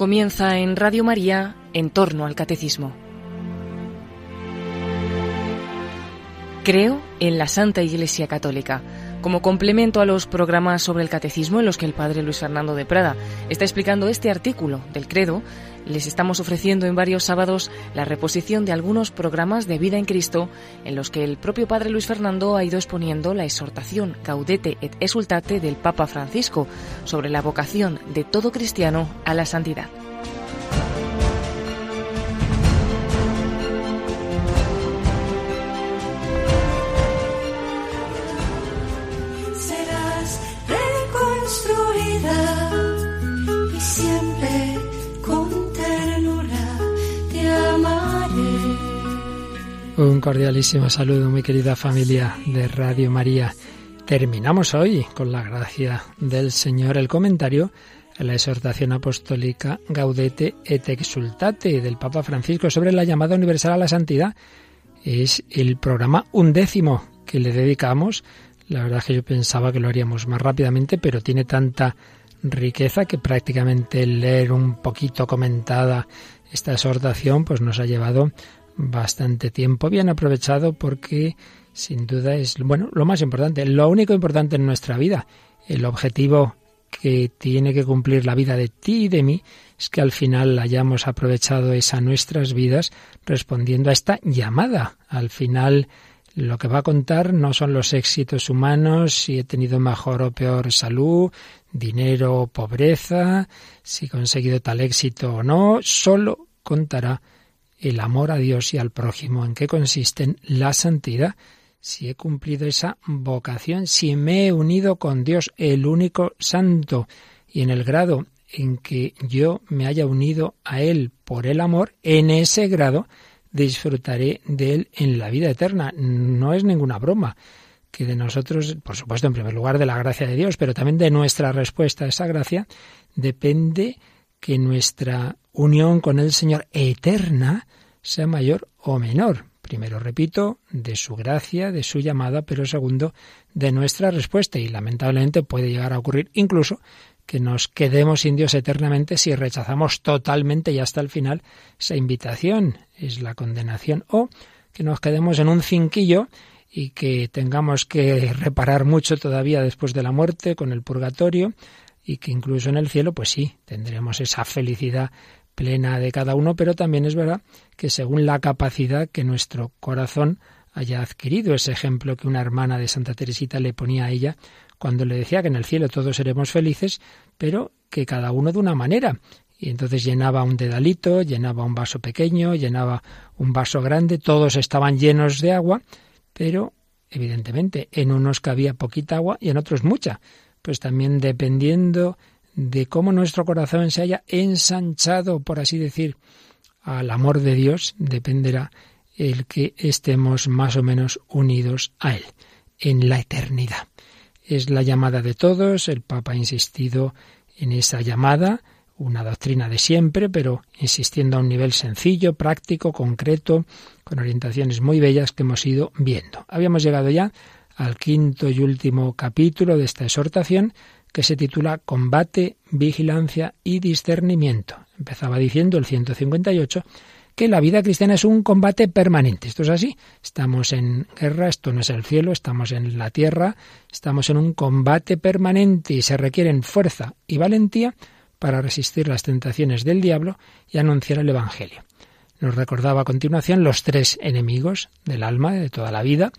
Comienza en Radio María en torno al catecismo. Creo en la Santa Iglesia Católica como complemento a los programas sobre el catecismo en los que el padre Luis Fernando de Prada está explicando este artículo del credo, les estamos ofreciendo en varios sábados la reposición de algunos programas de vida en Cristo en los que el propio padre Luis Fernando ha ido exponiendo la exhortación Caudete et Exultate del Papa Francisco sobre la vocación de todo cristiano a la santidad. Un cordialísimo saludo, mi querida familia de Radio María. Terminamos hoy, con la gracia del Señor, el comentario a la exhortación apostólica Gaudete et Exultate del Papa Francisco sobre la llamada universal a la santidad. Es el programa undécimo que le dedicamos. La verdad es que yo pensaba que lo haríamos más rápidamente, pero tiene tanta riqueza que prácticamente leer un poquito comentada esta exhortación pues nos ha llevado bastante tiempo bien aprovechado porque sin duda es bueno lo más importante, lo único importante en nuestra vida, el objetivo que tiene que cumplir la vida de ti y de mí es que al final hayamos aprovechado esa nuestras vidas respondiendo a esta llamada. Al final lo que va a contar no son los éxitos humanos, si he tenido mejor o peor salud, dinero o pobreza, si he conseguido tal éxito o no, solo contará el amor a Dios y al prójimo, en qué consiste la santidad, si he cumplido esa vocación, si me he unido con Dios, el único santo, y en el grado en que yo me haya unido a Él por el amor, en ese grado disfrutaré de Él en la vida eterna. No es ninguna broma que de nosotros, por supuesto, en primer lugar, de la gracia de Dios, pero también de nuestra respuesta a esa gracia, depende que nuestra unión con el Señor eterna sea mayor o menor. Primero, repito, de su gracia, de su llamada, pero segundo, de nuestra respuesta. Y lamentablemente puede llegar a ocurrir incluso que nos quedemos sin Dios eternamente si rechazamos totalmente y hasta el final esa invitación, es la condenación, o que nos quedemos en un cinquillo y que tengamos que reparar mucho todavía después de la muerte con el purgatorio y que incluso en el cielo, pues sí, tendremos esa felicidad plena de cada uno, pero también es verdad que según la capacidad que nuestro corazón haya adquirido, ese ejemplo que una hermana de Santa Teresita le ponía a ella cuando le decía que en el cielo todos seremos felices, pero que cada uno de una manera. Y entonces llenaba un dedalito, llenaba un vaso pequeño, llenaba un vaso grande, todos estaban llenos de agua, pero evidentemente en unos cabía poquita agua y en otros mucha pues también dependiendo de cómo nuestro corazón se haya ensanchado, por así decir, al amor de Dios, dependerá el que estemos más o menos unidos a Él en la eternidad. Es la llamada de todos, el Papa ha insistido en esa llamada, una doctrina de siempre, pero insistiendo a un nivel sencillo, práctico, concreto, con orientaciones muy bellas que hemos ido viendo. Habíamos llegado ya al quinto y último capítulo de esta exhortación que se titula Combate, Vigilancia y Discernimiento. Empezaba diciendo el 158 que la vida cristiana es un combate permanente. Esto es así. Estamos en guerra, esto no es el cielo, estamos en la tierra, estamos en un combate permanente y se requieren fuerza y valentía para resistir las tentaciones del diablo y anunciar el Evangelio. Nos recordaba a continuación los tres enemigos del alma de toda la vida,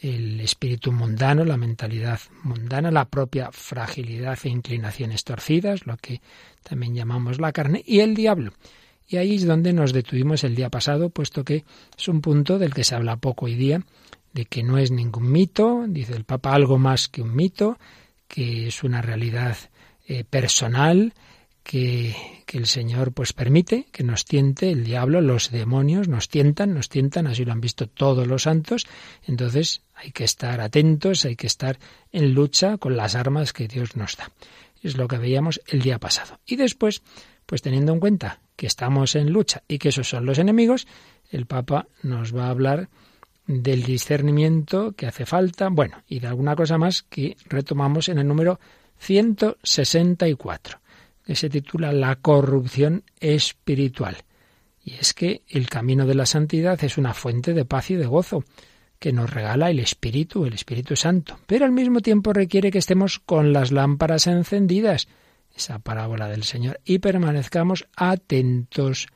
el espíritu mundano, la mentalidad mundana, la propia fragilidad e inclinaciones torcidas, lo que también llamamos la carne, y el diablo. Y ahí es donde nos detuvimos el día pasado, puesto que es un punto del que se habla poco hoy día, de que no es ningún mito, dice el Papa, algo más que un mito, que es una realidad eh, personal, que, que, el Señor pues permite que nos tiente el diablo, los demonios nos tientan, nos tientan, así lo han visto todos los santos, entonces hay que estar atentos, hay que estar en lucha con las armas que Dios nos da. Es lo que veíamos el día pasado. Y después, pues teniendo en cuenta que estamos en lucha y que esos son los enemigos, el Papa nos va a hablar del discernimiento que hace falta, bueno, y de alguna cosa más que retomamos en el número 164 que se titula La corrupción espiritual. Y es que el camino de la santidad es una fuente de paz y de gozo que nos regala el Espíritu, el Espíritu Santo, pero al mismo tiempo requiere que estemos con las lámparas encendidas, esa parábola del Señor, y permanezcamos atentos.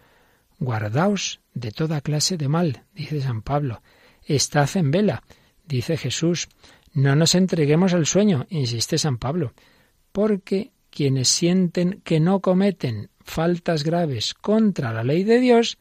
Guardaos de toda clase de mal, dice San Pablo. Estad en vela, dice Jesús. No nos entreguemos al sueño, insiste San Pablo, porque quienes sienten que no cometen faltas graves contra la ley de Dios,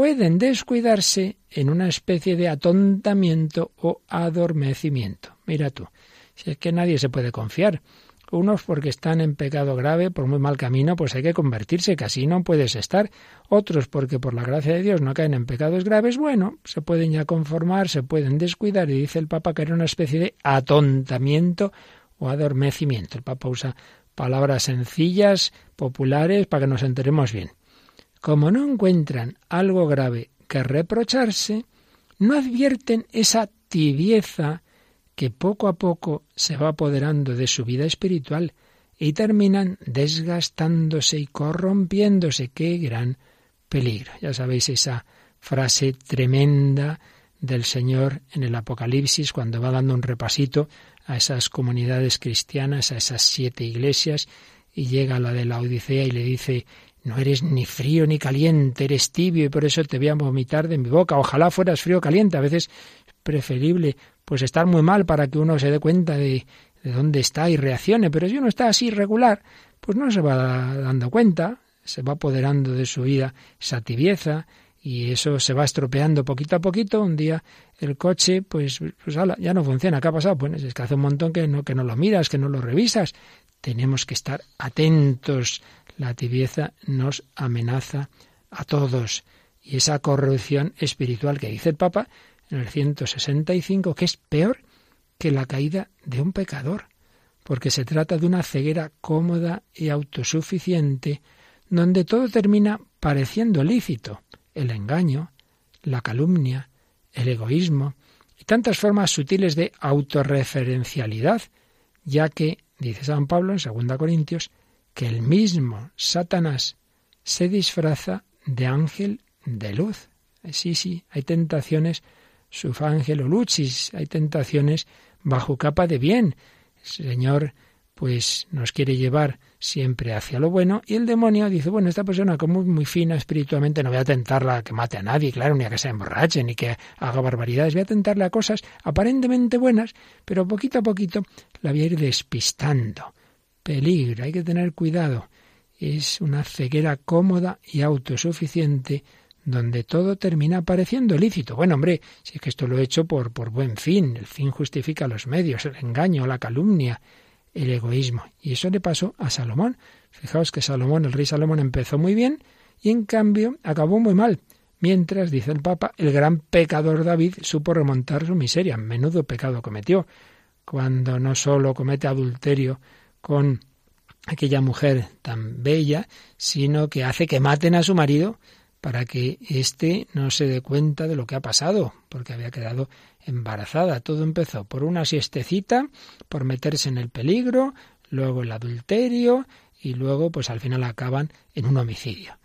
pueden descuidarse en una especie de atontamiento o adormecimiento. Mira tú, si es que nadie se puede confiar. Unos porque están en pecado grave, por muy mal camino, pues hay que convertirse, que así no puedes estar. Otros porque por la gracia de Dios no caen en pecados graves, bueno, se pueden ya conformar, se pueden descuidar, y dice el Papa que era una especie de atontamiento o adormecimiento. El Papa usa palabras sencillas, populares, para que nos enteremos bien. Como no encuentran algo grave que reprocharse, no advierten esa tibieza que poco a poco se va apoderando de su vida espiritual y terminan desgastándose y corrompiéndose. ¡Qué gran peligro! Ya sabéis esa frase tremenda del Señor en el Apocalipsis cuando va dando un repasito a esas comunidades cristianas, a esas siete iglesias, y llega a la de la Odisea y le dice no eres ni frío ni caliente, eres tibio y por eso te voy a vomitar de mi boca. Ojalá fueras frío o caliente. A veces es preferible pues estar muy mal para que uno se dé cuenta de, de dónde está y reaccione. Pero si uno está así regular, pues no se va dando cuenta, se va apoderando de su vida esa tibieza y eso se va estropeando poquito a poquito. Un día el coche, pues, pues ya no funciona. ¿Qué ha pasado? Pues es que hace un montón que no, que no lo miras, que no lo revisas. Tenemos que estar atentos la tibieza nos amenaza a todos. Y esa corrupción espiritual que dice el Papa en el 165, que es peor que la caída de un pecador, porque se trata de una ceguera cómoda y autosuficiente, donde todo termina pareciendo lícito, el engaño, la calumnia, el egoísmo y tantas formas sutiles de autorreferencialidad, ya que, dice San Pablo en 2 Corintios, que el mismo Satanás se disfraza de ángel de luz. Sí, sí, hay tentaciones o lucis, hay tentaciones bajo capa de bien. El Señor pues nos quiere llevar siempre hacia lo bueno y el demonio dice, bueno, esta persona como muy fina espiritualmente no voy a tentarla a que mate a nadie, claro, ni a que se emborrache, ni que haga barbaridades, voy a tentarle a cosas aparentemente buenas, pero poquito a poquito la voy a ir despistando peligro, hay que tener cuidado. Es una ceguera cómoda y autosuficiente donde todo termina pareciendo lícito. Bueno, hombre, si es que esto lo he hecho por, por buen fin, el fin justifica los medios, el engaño, la calumnia, el egoísmo. Y eso le pasó a Salomón. Fijaos que Salomón, el rey Salomón, empezó muy bien y en cambio acabó muy mal. Mientras, dice el Papa, el gran pecador David supo remontar su miseria. Menudo pecado cometió, cuando no solo comete adulterio con aquella mujer tan bella, sino que hace que maten a su marido para que éste no se dé cuenta de lo que ha pasado, porque había quedado embarazada. Todo empezó por una siestecita, por meterse en el peligro, luego el adulterio y luego pues al final acaban en un homicidio.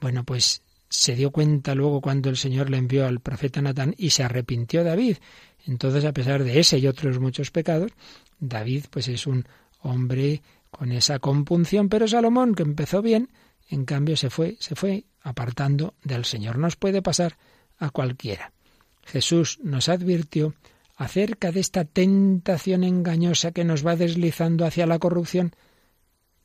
Bueno, pues se dio cuenta luego cuando el Señor le envió al profeta Natán y se arrepintió David. Entonces, a pesar de ese y otros muchos pecados, David pues es un hombre con esa compunción, pero Salomón, que empezó bien, en cambio se fue, se fue apartando del Señor. Nos puede pasar a cualquiera. Jesús nos advirtió acerca de esta tentación engañosa que nos va deslizando hacia la corrupción.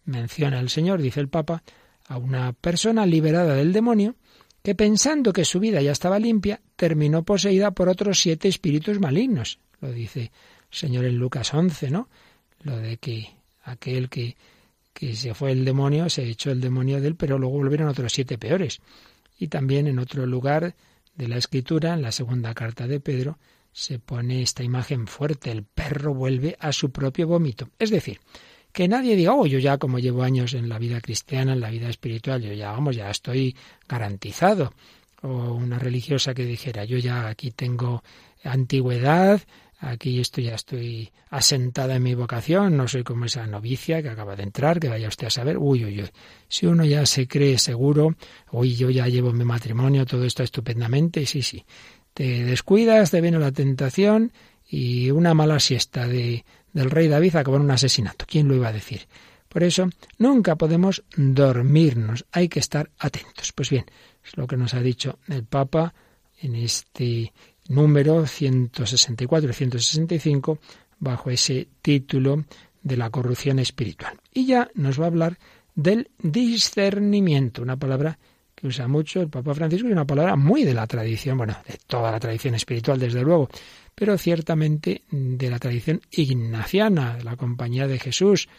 Menciona el Señor, dice el Papa, a una persona liberada del demonio que pensando que su vida ya estaba limpia, terminó poseída por otros siete espíritus malignos. Lo dice el Señor en Lucas 11, ¿no? Lo de que aquel que, que se fue el demonio, se echó el demonio de él, pero luego volvieron otros siete peores. Y también en otro lugar de la escritura, en la segunda carta de Pedro, se pone esta imagen fuerte, el perro vuelve a su propio vómito. Es decir, que nadie diga, oh, yo ya como llevo años en la vida cristiana, en la vida espiritual, yo ya, vamos, ya estoy garantizado. O una religiosa que dijera, yo ya aquí tengo antigüedad, aquí esto ya estoy asentada en mi vocación, no soy como esa novicia que acaba de entrar, que vaya usted a saber, uy, uy, uy. Si uno ya se cree seguro, uy, yo ya llevo mi matrimonio, todo está estupendamente, sí, sí. Te descuidas, te viene la tentación y una mala siesta de, del rey David acabó en un asesinato. ¿Quién lo iba a decir? Por eso, nunca podemos dormirnos, hay que estar atentos. Pues bien, es lo que nos ha dicho el Papa en este número 164 y 165 bajo ese título de la corrupción espiritual. Y ya nos va a hablar del discernimiento, una palabra que usa mucho el Papa Francisco y una palabra muy de la tradición, bueno, de toda la tradición espiritual desde luego, pero ciertamente de la tradición ignaciana, de la Compañía de Jesús,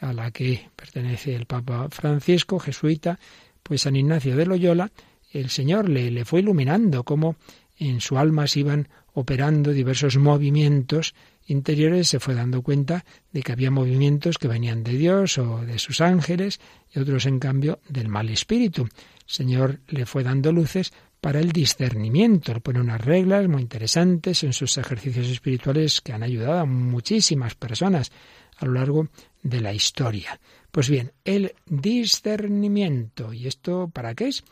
a la que pertenece el Papa Francisco, jesuita, pues San Ignacio de Loyola, el Señor le, le fue iluminando cómo en su alma se iban operando diversos movimientos interiores, se fue dando cuenta de que había movimientos que venían de Dios o de sus ángeles y otros, en cambio, del mal espíritu. El Señor le fue dando luces para el discernimiento. Le pone unas reglas muy interesantes en sus ejercicios espirituales que han ayudado a muchísimas personas a lo largo de la historia. Pues bien, el discernimiento. ¿Y esto para qué es?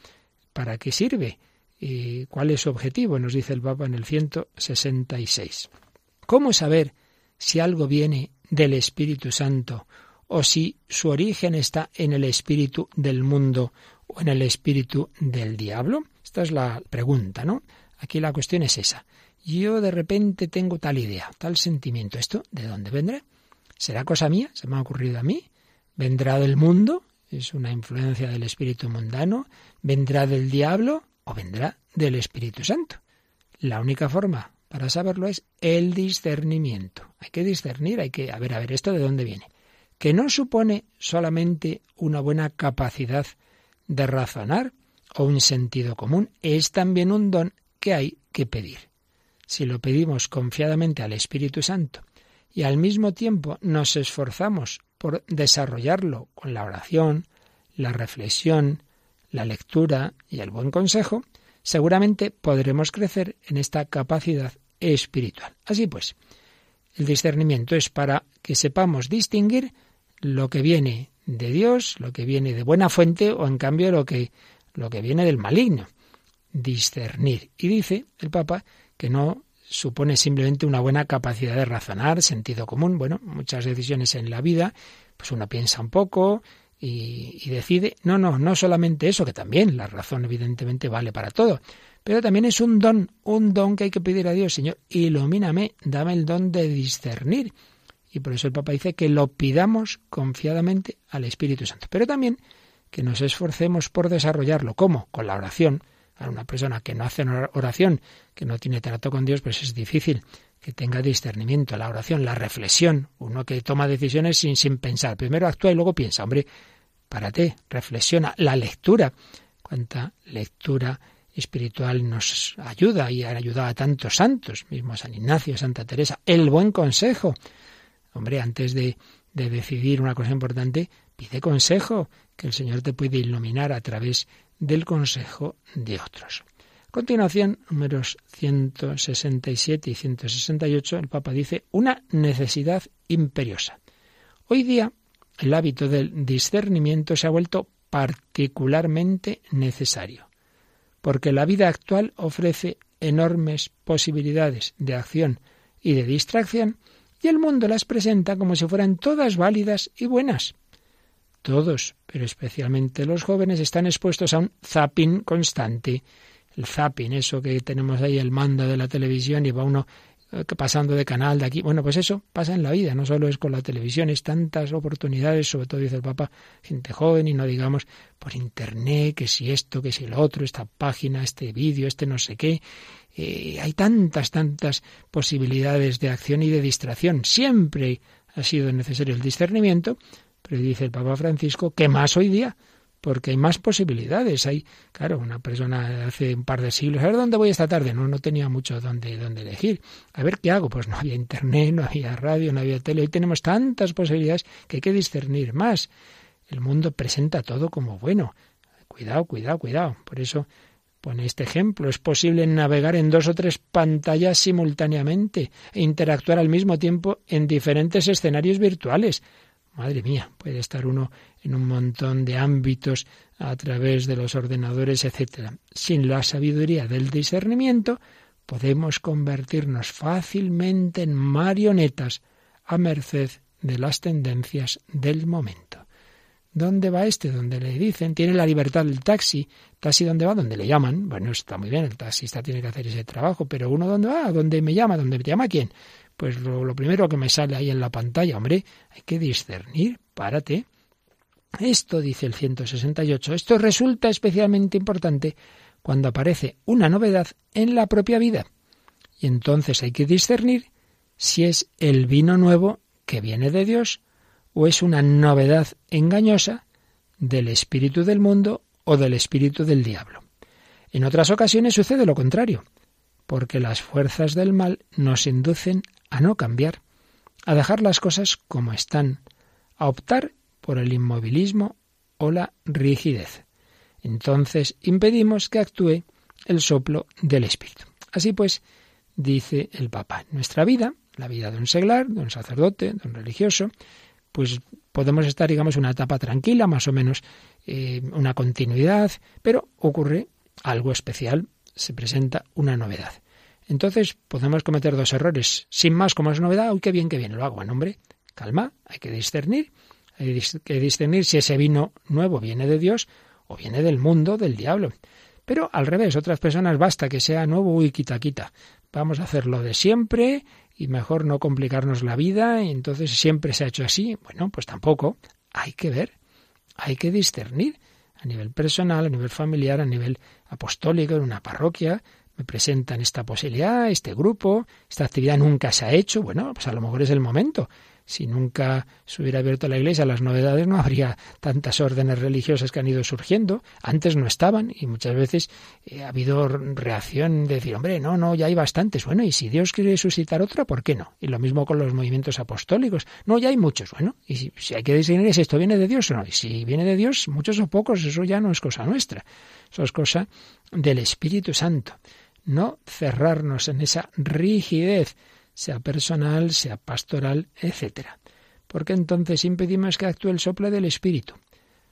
¿Para qué sirve? ¿Y cuál es su objetivo? Nos dice el Papa en el 166. ¿Cómo saber si algo viene del Espíritu Santo o si su origen está en el espíritu del mundo o en el espíritu del diablo? Esta es la pregunta, ¿no? Aquí la cuestión es esa. Yo de repente tengo tal idea, tal sentimiento. ¿Esto de dónde vendrá? ¿Será cosa mía? ¿Se me ha ocurrido a mí? ¿Vendrá del mundo? ¿Es una influencia del espíritu mundano? ¿Vendrá del diablo? O vendrá del Espíritu Santo. La única forma para saberlo es el discernimiento. Hay que discernir, hay que, ver, a ver, esto de dónde viene. Que no supone solamente una buena capacidad de razonar o un sentido común, es también un don que hay que pedir. Si lo pedimos confiadamente al Espíritu Santo y al mismo tiempo nos esforzamos por desarrollarlo con la oración, la reflexión, la lectura y el buen consejo, seguramente podremos crecer en esta capacidad espiritual. Así pues, el discernimiento es para que sepamos distinguir lo que viene de Dios, lo que viene de buena fuente o en cambio lo que lo que viene del maligno. Discernir. Y dice el Papa que no supone simplemente una buena capacidad de razonar, sentido común. Bueno, muchas decisiones en la vida, pues uno piensa un poco, y, decide, no, no, no solamente eso, que también la razón evidentemente vale para todo, pero también es un don, un don que hay que pedir a Dios, Señor, ilumíname, dame el don de discernir. Y por eso el Papa dice que lo pidamos confiadamente al Espíritu Santo, pero también que nos esforcemos por desarrollarlo. ¿Cómo? Con la oración. A una persona que no hace oración, que no tiene trato con Dios, pues es difícil que tenga discernimiento, la oración, la reflexión, uno que toma decisiones sin, sin pensar. Primero actúa y luego piensa. Hombre, párate, reflexiona. La lectura, cuánta lectura espiritual nos ayuda y ha ayudado a tantos santos, mismo San Ignacio, Santa Teresa. El buen consejo. Hombre, antes de, de decidir una cosa importante, pide consejo, que el Señor te puede iluminar a través del consejo de otros. A continuación, números 167 y 168, el Papa dice una necesidad imperiosa. Hoy día el hábito del discernimiento se ha vuelto particularmente necesario, porque la vida actual ofrece enormes posibilidades de acción y de distracción, y el mundo las presenta como si fueran todas válidas y buenas. Todos, pero especialmente los jóvenes, están expuestos a un zapping constante. El zapping, eso que tenemos ahí, el mando de la televisión, y va uno pasando de canal de aquí. Bueno, pues eso pasa en la vida, no solo es con la televisión, es tantas oportunidades, sobre todo dice el Papa, gente joven y no digamos por internet, que si esto, que si lo otro, esta página, este vídeo, este no sé qué. Eh, hay tantas, tantas posibilidades de acción y de distracción. Siempre ha sido necesario el discernimiento, pero dice el Papa Francisco que más hoy día porque hay más posibilidades. Hay, claro, una persona hace un par de siglos, a ver dónde voy esta tarde, no, no tenía mucho dónde, dónde elegir. A ver qué hago, pues no había internet, no había radio, no había tele, hoy tenemos tantas posibilidades que hay que discernir más. El mundo presenta todo como bueno. Cuidado, cuidado, cuidado. Por eso Pone este ejemplo. Es posible navegar en dos o tres pantallas simultáneamente e interactuar al mismo tiempo en diferentes escenarios virtuales. Madre mía, puede estar uno en un montón de ámbitos a través de los ordenadores, etc. Sin la sabiduría del discernimiento, podemos convertirnos fácilmente en marionetas a merced de las tendencias del momento. ¿Dónde va este? Donde le dicen, tiene la libertad del taxi. ¿Taxi dónde va? Donde le llaman. Bueno, está muy bien, el taxista tiene que hacer ese trabajo, pero uno dónde va? ¿Dónde me llama? ¿Dónde me llama quién? Pues lo, primero que me sale ahí en la pantalla, hombre, hay que discernir, párate. Esto, dice el 168, esto resulta especialmente importante cuando aparece una novedad en la propia vida. Y entonces hay que discernir si es el vino nuevo que viene de Dios o es una novedad engañosa del espíritu del mundo o del espíritu del diablo. En otras ocasiones sucede lo contrario, porque las fuerzas del mal nos inducen a no cambiar, a dejar las cosas como están, a optar por el inmovilismo o la rigidez. Entonces impedimos que actúe el soplo del Espíritu. Así pues, dice el Papa, nuestra vida, la vida de un seglar, de un sacerdote, de un religioso, pues podemos estar, digamos, una etapa tranquila, más o menos eh, una continuidad, pero ocurre algo especial, se presenta una novedad. Entonces podemos cometer dos errores. Sin más, como es novedad, uy, qué bien, qué bien, lo hago. Bueno, hombre, calma, hay que discernir. Hay que discernir si ese vino nuevo viene de Dios o viene del mundo, del diablo. Pero al revés, otras personas basta que sea nuevo, uy, quita, quita. Vamos a hacerlo de siempre y mejor no complicarnos la vida, y entonces siempre se ha hecho así. Bueno, pues tampoco. Hay que ver, hay que discernir a nivel personal, a nivel familiar, a nivel apostólico, en una parroquia, me presentan esta posibilidad, este grupo, esta actividad nunca se ha hecho, bueno, pues a lo mejor es el momento. Si nunca se hubiera abierto la iglesia las novedades, no habría tantas órdenes religiosas que han ido surgiendo. Antes no estaban y muchas veces eh, ha habido reacción de decir, hombre, no, no, ya hay bastantes. Bueno, y si Dios quiere suscitar otra, ¿por qué no? Y lo mismo con los movimientos apostólicos. No, ya hay muchos. Bueno, y si, hay que decidir si esto viene de Dios o no. Y si viene de Dios, muchos o pocos, eso ya no es cosa nuestra. Eso es cosa del Espíritu Santo. No cerrarnos en esa rigidez sea personal, sea pastoral, etc. Porque entonces impedimos que actúe el soplo del Espíritu.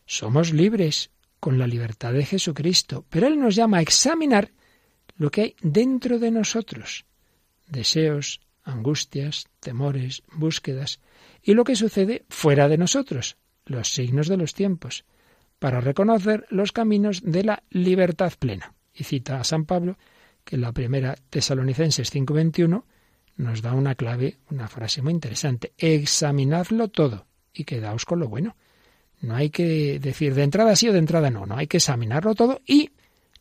Somos libres con la libertad de Jesucristo, pero Él nos llama a examinar lo que hay dentro de nosotros, deseos, angustias, temores, búsquedas, y lo que sucede fuera de nosotros, los signos de los tiempos, para reconocer los caminos de la libertad plena. Y cita a San Pablo que la primera Tesalonicenses 5:21 nos da una clave, una frase muy interesante. Examinadlo todo y quedaos con lo bueno. No hay que decir de entrada sí o de entrada no, no hay que examinarlo todo y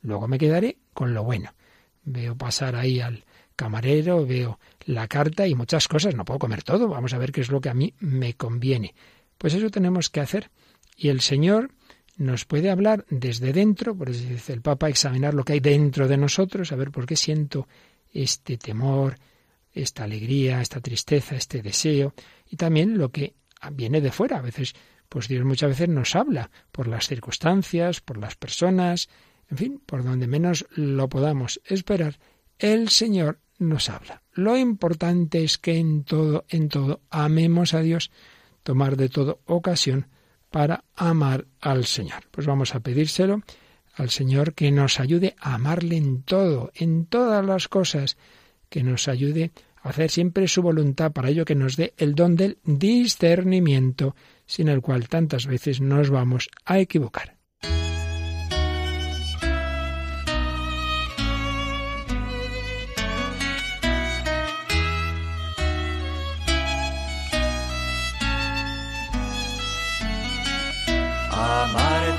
luego me quedaré con lo bueno. Veo pasar ahí al camarero, veo la carta y muchas cosas, no puedo comer todo, vamos a ver qué es lo que a mí me conviene. Pues eso tenemos que hacer. Y el Señor nos puede hablar desde dentro, por eso dice el Papa, examinar lo que hay dentro de nosotros, a ver por qué siento este temor, esta alegría, esta tristeza, este deseo, y también lo que viene de fuera. A veces, pues Dios muchas veces nos habla por las circunstancias, por las personas, en fin, por donde menos lo podamos esperar, el Señor nos habla. Lo importante es que en todo, en todo, amemos a Dios, tomar de todo ocasión para amar al Señor. Pues vamos a pedírselo al Señor que nos ayude a amarle en todo, en todas las cosas, que nos ayude a hacer siempre su voluntad, para ello que nos dé el don del discernimiento, sin el cual tantas veces nos vamos a equivocar.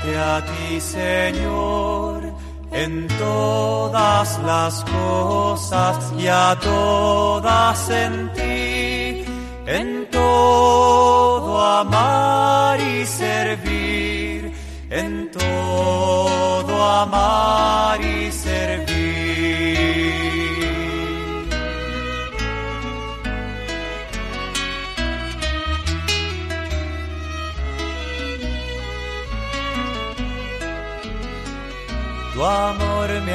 A ti, Señor en todas las cosas y a todas en ti, en todo amar y servir, en todo amar y servir.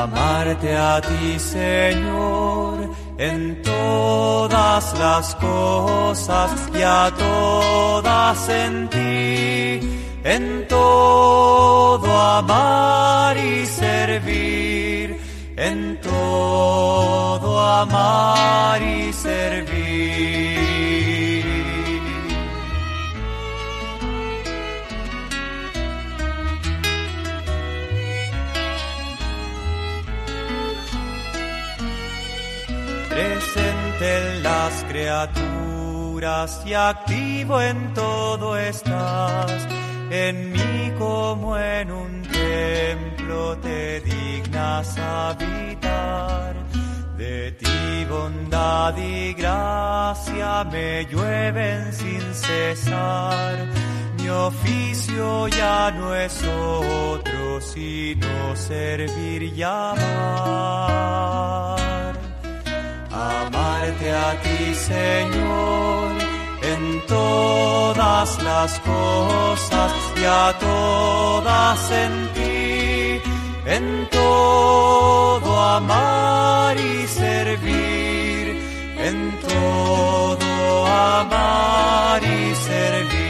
Amarte a ti, Señor, en todas las cosas y a todas en ti en todo amar y servir, en todo amar y servir. Criaturas y activo en todo estás en mí como en un templo te dignas habitar. De ti bondad y gracia me llueven sin cesar. Mi oficio ya no es otro sino servir y amar. A ti, Señor en todas las cosas y a todas en ti, en todo amar y servir, en todo amar y servir.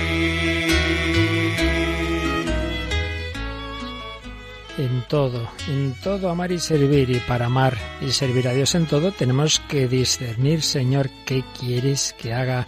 En todo, en todo amar y servir y para amar y servir a Dios en todo tenemos que discernir, Señor, qué quieres que haga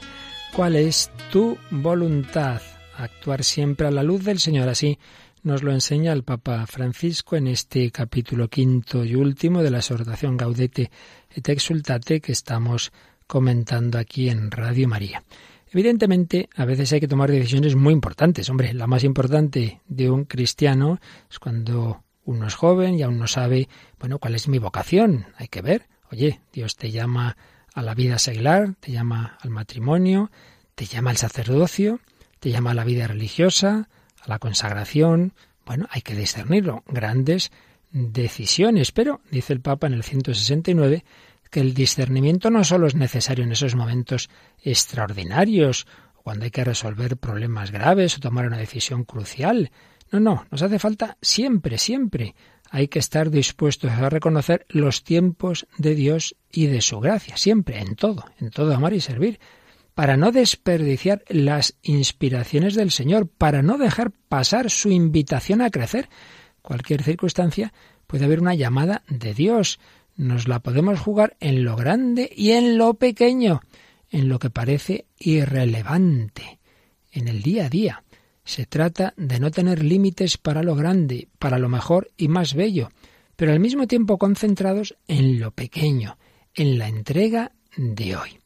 cuál es tu voluntad. Actuar siempre a la luz del Señor. Así nos lo enseña el Papa Francisco en este capítulo quinto y último de la exhortación Gaudete et Exultate que estamos comentando aquí en Radio María. Evidentemente, a veces hay que tomar decisiones muy importantes. Hombre, la más importante de un cristiano es cuando uno es joven y aún no sabe, bueno, cuál es mi vocación. Hay que ver, oye, Dios te llama a la vida seglar, te llama al matrimonio, te llama al sacerdocio, te llama a la vida religiosa, a la consagración. Bueno, hay que discernirlo. Grandes decisiones. Pero, dice el Papa en el 169, que el discernimiento no solo es necesario en esos momentos extraordinarios, cuando hay que resolver problemas graves o tomar una decisión crucial. No, no, nos hace falta siempre, siempre hay que estar dispuestos a reconocer los tiempos de Dios y de su gracia, siempre, en todo, en todo amar y servir, para no desperdiciar las inspiraciones del Señor, para no dejar pasar su invitación a crecer. Cualquier circunstancia puede haber una llamada de Dios. Nos la podemos jugar en lo grande y en lo pequeño, en lo que parece irrelevante, en el día a día. Se trata de no tener límites para lo grande, para lo mejor y más bello, pero al mismo tiempo concentrados en lo pequeño, en la entrega de hoy.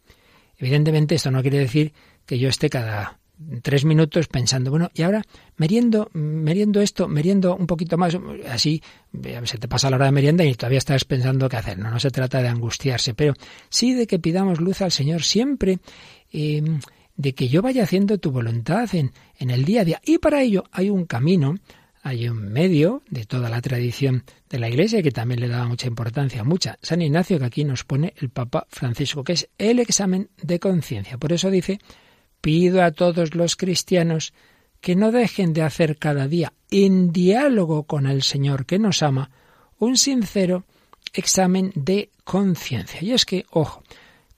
Evidentemente esto no quiere decir que yo esté cada tres minutos pensando, bueno, y ahora meriendo, meriendo esto, meriendo un poquito más, así se te pasa la hora de merienda y todavía estás pensando qué hacer. No, no se trata de angustiarse, pero sí de que pidamos luz al Señor siempre. Eh, de que yo vaya haciendo tu voluntad en, en el día a día. Y para ello hay un camino, hay un medio de toda la tradición de la Iglesia que también le daba mucha importancia, mucha. San Ignacio que aquí nos pone el Papa Francisco, que es el examen de conciencia. Por eso dice, pido a todos los cristianos que no dejen de hacer cada día, en diálogo con el Señor que nos ama, un sincero examen de conciencia. Y es que, ojo,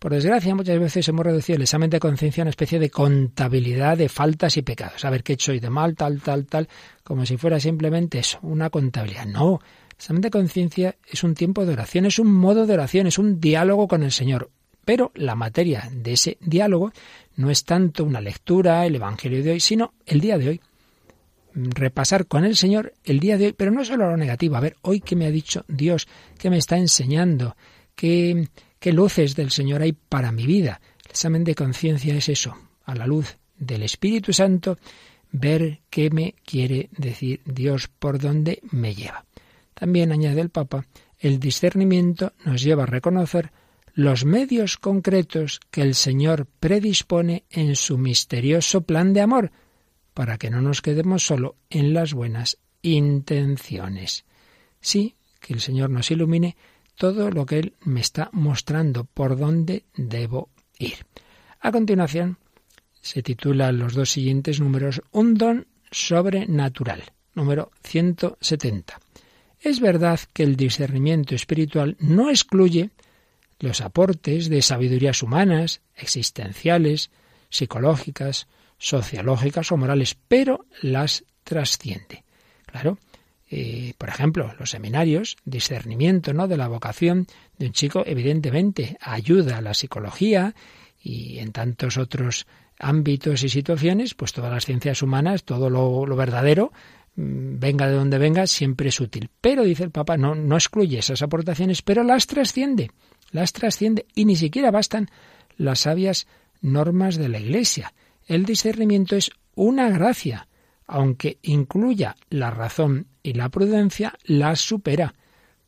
por desgracia, muchas veces hemos reducido el examen de conciencia a una especie de contabilidad de faltas y pecados. A ver qué he hecho hoy de mal, tal, tal, tal, como si fuera simplemente eso, una contabilidad. No, el examen de conciencia es un tiempo de oración, es un modo de oración, es un diálogo con el Señor. Pero la materia de ese diálogo no es tanto una lectura, el Evangelio de hoy, sino el día de hoy. Repasar con el Señor el día de hoy, pero no solo lo negativo. A ver, hoy qué me ha dicho Dios, qué me está enseñando, qué ¿Qué luces del Señor hay para mi vida? El examen de conciencia es eso, a la luz del Espíritu Santo, ver qué me quiere decir Dios, por dónde me lleva. También añade el Papa, El discernimiento nos lleva a reconocer los medios concretos que el Señor predispone en su misterioso plan de amor, para que no nos quedemos solo en las buenas intenciones. Sí, que el Señor nos ilumine todo lo que Él me está mostrando, por dónde debo ir. A continuación, se titulan los dos siguientes números Un don sobrenatural, número 170. Es verdad que el discernimiento espiritual no excluye los aportes de sabidurías humanas, existenciales, psicológicas, sociológicas o morales, pero las trasciende. Claro, eh, por ejemplo, los seminarios, discernimiento ¿no? de la vocación de un chico, evidentemente ayuda a la psicología y en tantos otros ámbitos y situaciones, pues todas las ciencias humanas, todo lo, verdadero, mm, venga de donde venga, siempre es útil. Pero, dice el Papa, no, no excluye esas aportaciones, pero las trasciende, las trasciende y ni siquiera bastan las sabias normas de la Iglesia. El discernimiento es una gracia, aunque incluya la razón y la prudencia, las supera,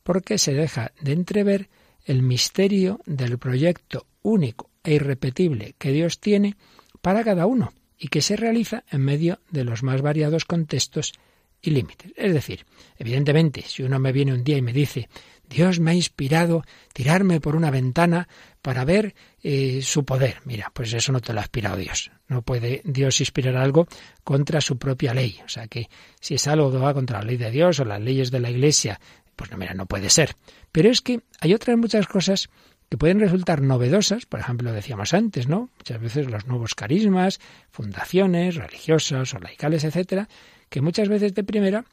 porque se deja de entrever el misterio del proyecto único e irrepetible que Dios tiene para cada uno y que se realiza en medio de los más variados contextos y límites. Es decir, evidentemente, si uno me viene un día y me dice, Dios me ha inspirado tirarme por una ventana para ver eh, su poder. Mira, pues eso no te lo ha inspirado Dios. No puede Dios inspirar algo contra su propia ley. O sea que si es algo que va contra la ley de Dios o las leyes de la Iglesia, pues no, mira, no puede ser. Pero es que hay otras muchas cosas que pueden resultar novedosas, por ejemplo, decíamos antes, ¿no? Muchas veces los nuevos carismas, fundaciones religiosas o laicales, etcétera, que muchas veces de primera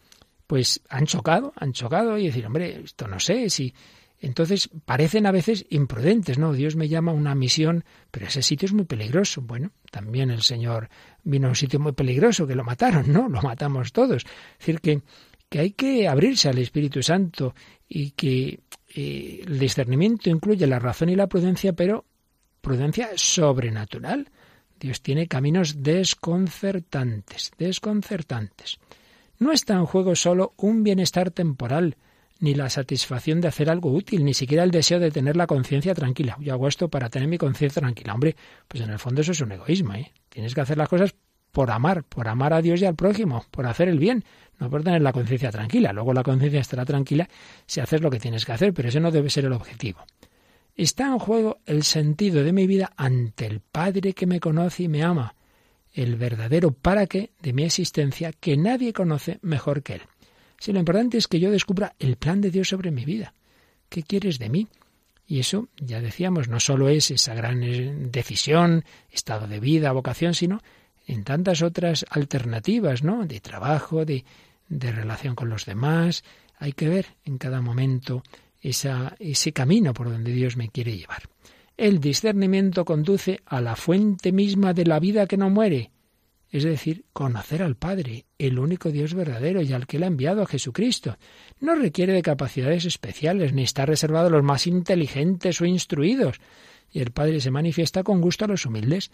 pues han chocado, han chocado y decir, hombre, esto no sé si entonces parecen a veces imprudentes, ¿no? Dios me llama a una misión, pero ese sitio es muy peligroso. Bueno, también el Señor vino a un sitio muy peligroso, que lo mataron, ¿no? Lo matamos todos. Es decir, que, que hay que abrirse al Espíritu Santo y que el discernimiento incluye la razón y la prudencia, pero prudencia sobrenatural. Dios tiene caminos desconcertantes, desconcertantes. No está en juego solo un bienestar temporal, ni la satisfacción de hacer algo útil, ni siquiera el deseo de tener la conciencia tranquila. Yo hago esto para tener mi conciencia tranquila. Hombre, pues en el fondo eso es un egoísmo. ¿eh? Tienes que hacer las cosas por amar, por amar a Dios y al prójimo, por hacer el bien, no por tener la conciencia tranquila. Luego la conciencia estará tranquila si haces lo que tienes que hacer, pero ese no debe ser el objetivo. Está en juego el sentido de mi vida ante el Padre que me conoce y me ama, el verdadero para qué de mi existencia que nadie conoce mejor que Él. Si lo importante es que yo descubra el plan de Dios sobre mi vida. ¿Qué quieres de mí? Y eso, ya decíamos, no solo es esa gran eh, decisión, estado de vida, vocación, sino en tantas otras alternativas, ¿no? De trabajo, de, de relación con los demás. Hay que ver en cada momento ese camino por donde Dios me quiere llevar. El discernimiento conduce a la fuente misma de la vida que no muere, es decir, conocer al Padre, el único Dios verdadero y al que Él ha enviado a Jesucristo. No requiere de capacidades especiales, ni está reservado a los más inteligentes o instruidos, y el Padre se manifiesta con gusto a los humildes.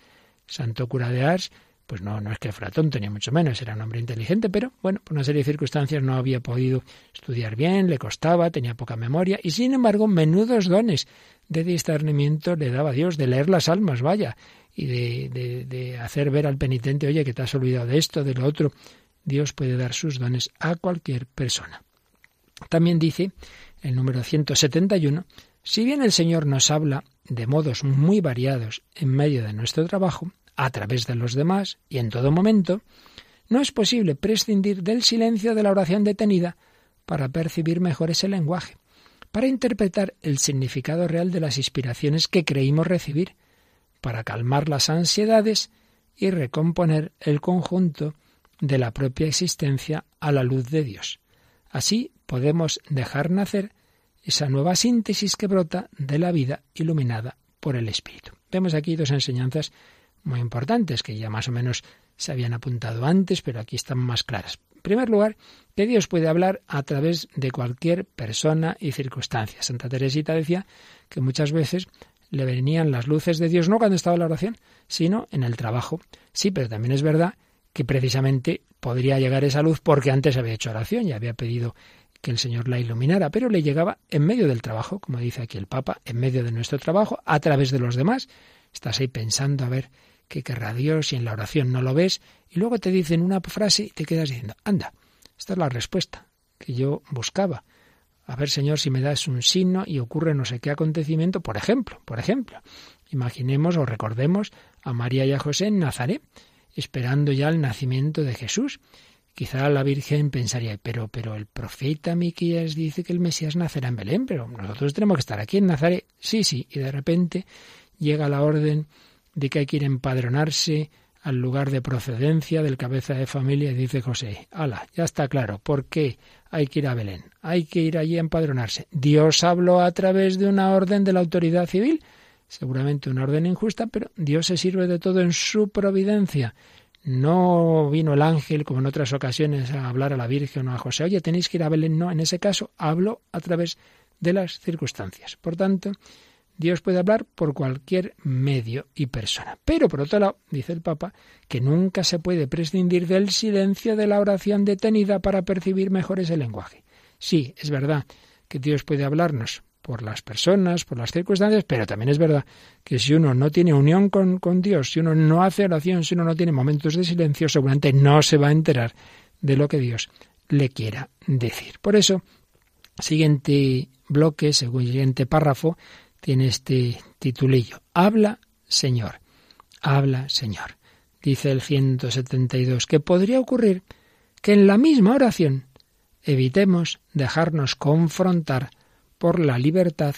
Santo cura de Ars pues no, no es que fuera tonto, ni mucho menos, era un hombre inteligente, pero bueno, por una serie de circunstancias no había podido estudiar bien, le costaba, tenía poca memoria, y sin embargo, menudos dones de discernimiento le daba Dios, de leer las almas, vaya, y de, de, de hacer ver al penitente, oye, que te has olvidado de esto, de lo otro. Dios puede dar sus dones a cualquier persona. También dice el número 171, si bien el Señor nos habla de modos muy variados en medio de nuestro trabajo, a través de los demás y en todo momento, no es posible prescindir del silencio de la oración detenida para percibir mejor ese lenguaje, para interpretar el significado real de las inspiraciones que creímos recibir, para calmar las ansiedades y recomponer el conjunto de la propia existencia a la luz de Dios. Así podemos dejar nacer esa nueva síntesis que brota de la vida iluminada por el Espíritu. Vemos aquí dos enseñanzas muy importantes que ya más o menos se habían apuntado antes, pero aquí están más claras. Primer lugar, que Dios puede hablar a través de cualquier persona y circunstancia. Santa Teresita decía que muchas veces le venían las luces de Dios no cuando estaba en la oración, sino en el trabajo. Sí, pero también es verdad que precisamente podría llegar esa luz porque antes había hecho oración y había pedido que el Señor la iluminara, pero le llegaba en medio del trabajo, como dice aquí el Papa, en medio de nuestro trabajo, a través de los demás. Estás ahí pensando a ver qué querrá Dios y en la oración no lo ves, y luego te dicen una frase y te quedas diciendo, anda, esta es la respuesta que yo buscaba. A ver, Señor, si me das un signo y ocurre no sé qué acontecimiento, por ejemplo, por ejemplo. Imaginemos o recordemos a María y a José en Nazaret, esperando ya el nacimiento de Jesús. Quizá la Virgen pensaría, pero, pero el profeta Miquías dice que el Mesías nacerá en Belén, pero nosotros tenemos que estar aquí en Nazaret. Sí, sí, y de repente llega la orden de que hay que ir a empadronarse al lugar de procedencia del cabeza de familia dice José, ala, ya está claro, ¿por qué hay que ir a Belén? Hay que ir allí a empadronarse. Dios habló a través de una orden de la autoridad civil, seguramente una orden injusta, pero Dios se sirve de todo en su providencia. No vino el ángel, como en otras ocasiones, a hablar a la Virgen o a José, oye, tenéis que ir a Belén. No, en ese caso habló a través de las circunstancias. Por tanto, Dios puede hablar por cualquier medio y persona. Pero, por otro lado, dice el Papa, que nunca se puede prescindir del silencio de la oración detenida para percibir mejor ese lenguaje. Sí, es verdad que Dios puede hablarnos por las personas, por las circunstancias, pero también es verdad que si uno no tiene unión con, con Dios, si uno no hace oración, si uno no tiene momentos de silencio, seguramente no se va a enterar de lo que Dios le quiera decir. Por eso, siguiente bloque, siguiente párrafo, tiene este titulillo. Habla, Señor. Habla, Señor. Dice el 172 que podría ocurrir que en la misma oración evitemos dejarnos confrontar por la libertad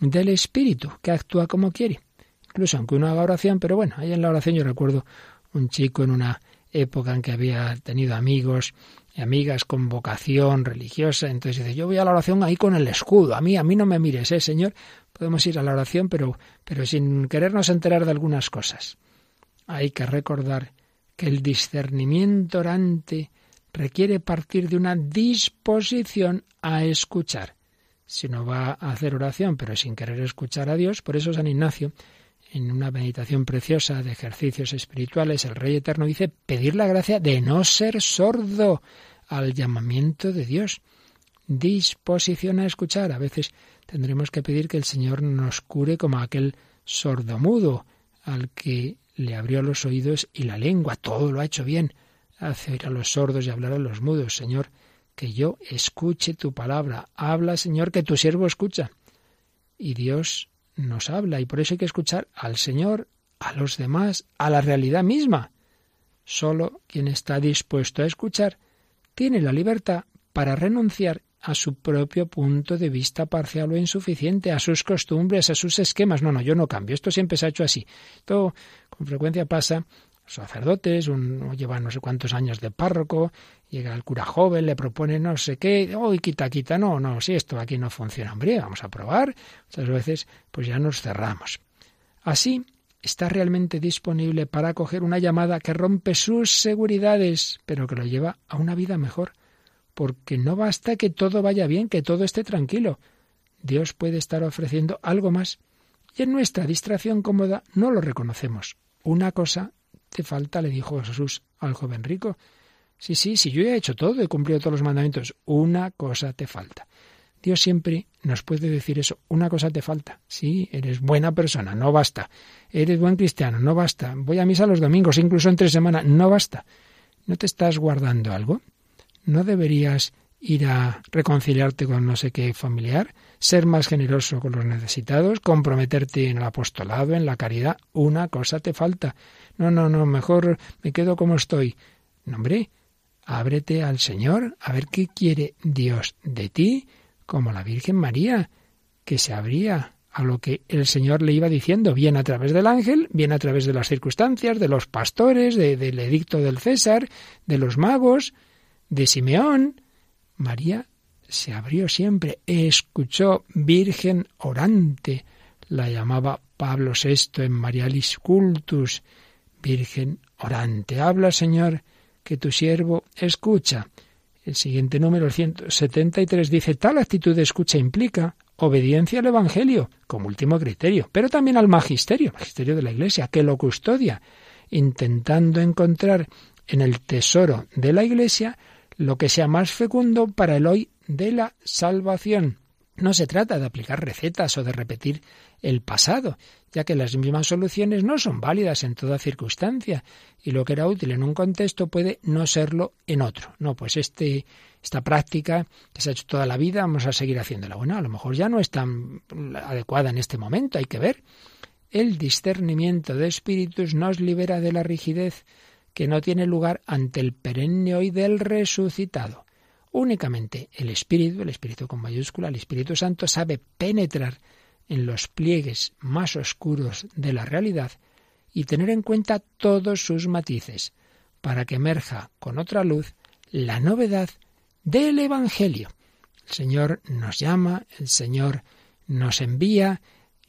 del espíritu que actúa como quiere. Incluso aunque uno haga oración, pero bueno, ahí en la oración yo recuerdo un chico en una época en que había tenido amigos y amigas con vocación religiosa, entonces dice, yo voy a la oración ahí con el escudo, a mí, a mí no me mires, ¿eh, Señor? Podemos ir a la oración, pero, pero sin querernos enterar de algunas cosas. Hay que recordar que el discernimiento orante requiere partir de una disposición a escuchar. Si uno va a hacer oración, pero sin querer escuchar a Dios, por eso San Ignacio, en una meditación preciosa de ejercicios espirituales, el Rey Eterno dice pedir la gracia de no ser sordo al llamamiento de Dios. Disposición a escuchar. A veces tendremos que pedir que el Señor nos cure como aquel sordomudo al que le abrió los oídos y la lengua, todo lo ha hecho bien. Hace a los sordos y hablar a los mudos. Señor, que yo escuche tu palabra. Habla, Señor, que tu siervo escucha. Y Dios nos habla y por eso hay que escuchar al Señor, a los demás, a la realidad misma. Solo quien está dispuesto a escuchar tiene la libertad para renunciar a su propio punto de vista parcial o insuficiente, a sus costumbres, a sus esquemas. No, no, yo no cambio. Esto siempre se ha hecho así. Esto con frecuencia pasa. Sacerdotes, uno lleva no sé cuántos años de párroco, llega el cura joven, le propone no sé qué, oh, quita, quita, no, no, si esto aquí no funciona, hombre, vamos a probar. Muchas veces, pues ya nos cerramos. Así, está realmente disponible para acoger una llamada que rompe sus seguridades, pero que lo lleva a una vida mejor porque no basta que todo vaya bien, que todo esté tranquilo. Dios puede estar ofreciendo algo más. Y en nuestra distracción cómoda no lo reconocemos. Una cosa te falta, le dijo Jesús al joven rico. Sí, sí, si yo he hecho todo, he cumplido todos los mandamientos, una cosa te falta. Dios siempre nos puede decir eso, una cosa te falta. Sí, eres buena persona, no basta. Eres buen cristiano, no basta. Voy a misa los domingos, incluso entre semana, no basta. ¿No te estás guardando algo? ¿No deberías ir a reconciliarte con no sé qué familiar, ser más generoso con los necesitados, comprometerte en el apostolado, en la caridad? Una cosa te falta. No, no, no, mejor me quedo como estoy. No, hombre, ábrete al Señor, a ver qué quiere Dios de ti, como la Virgen María, que se abría a lo que el Señor le iba diciendo, bien a través del ángel, bien a través de las circunstancias, de los pastores, del edicto del César, de los magos, de Simeón, María se abrió siempre, escuchó Virgen orante, la llamaba Pablo VI en Marialis Cultus, Virgen orante. Habla, Señor, que tu siervo escucha. El siguiente número, el 173, dice, tal actitud de escucha implica obediencia al Evangelio como último criterio, pero también al magisterio, magisterio de la Iglesia, que lo custodia, intentando encontrar en el tesoro de la Iglesia lo que sea más fecundo para el hoy de la salvación. No se trata de aplicar recetas o de repetir el pasado, ya que las mismas soluciones no son válidas en toda circunstancia y lo que era útil en un contexto puede no serlo en otro. No, pues este, esta práctica que se ha hecho toda la vida, vamos a seguir haciéndola. Bueno, a lo mejor ya no es tan adecuada en este momento, hay que ver. El discernimiento de espíritus nos libera de la rigidez que no tiene lugar ante el perenne hoy del resucitado. Únicamente el Espíritu, el Espíritu con mayúscula, el Espíritu Santo sabe penetrar en los pliegues más oscuros de la realidad y tener en cuenta todos sus matices, para que emerja con otra luz la novedad del Evangelio. El Señor nos llama, el Señor nos envía,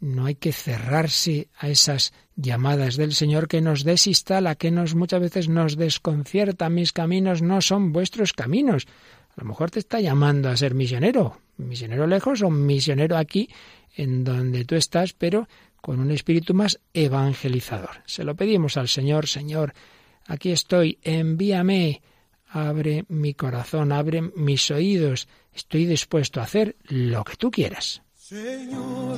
no hay que cerrarse a esas llamadas del Señor que nos desinstala, que nos muchas veces nos desconcierta. Mis caminos no son vuestros caminos. A lo mejor te está llamando a ser misionero, misionero lejos o misionero aquí en donde tú estás, pero con un espíritu más evangelizador. Se lo pedimos al Señor, Señor, aquí estoy, envíame, abre mi corazón, abre mis oídos, estoy dispuesto a hacer lo que tú quieras. Señor,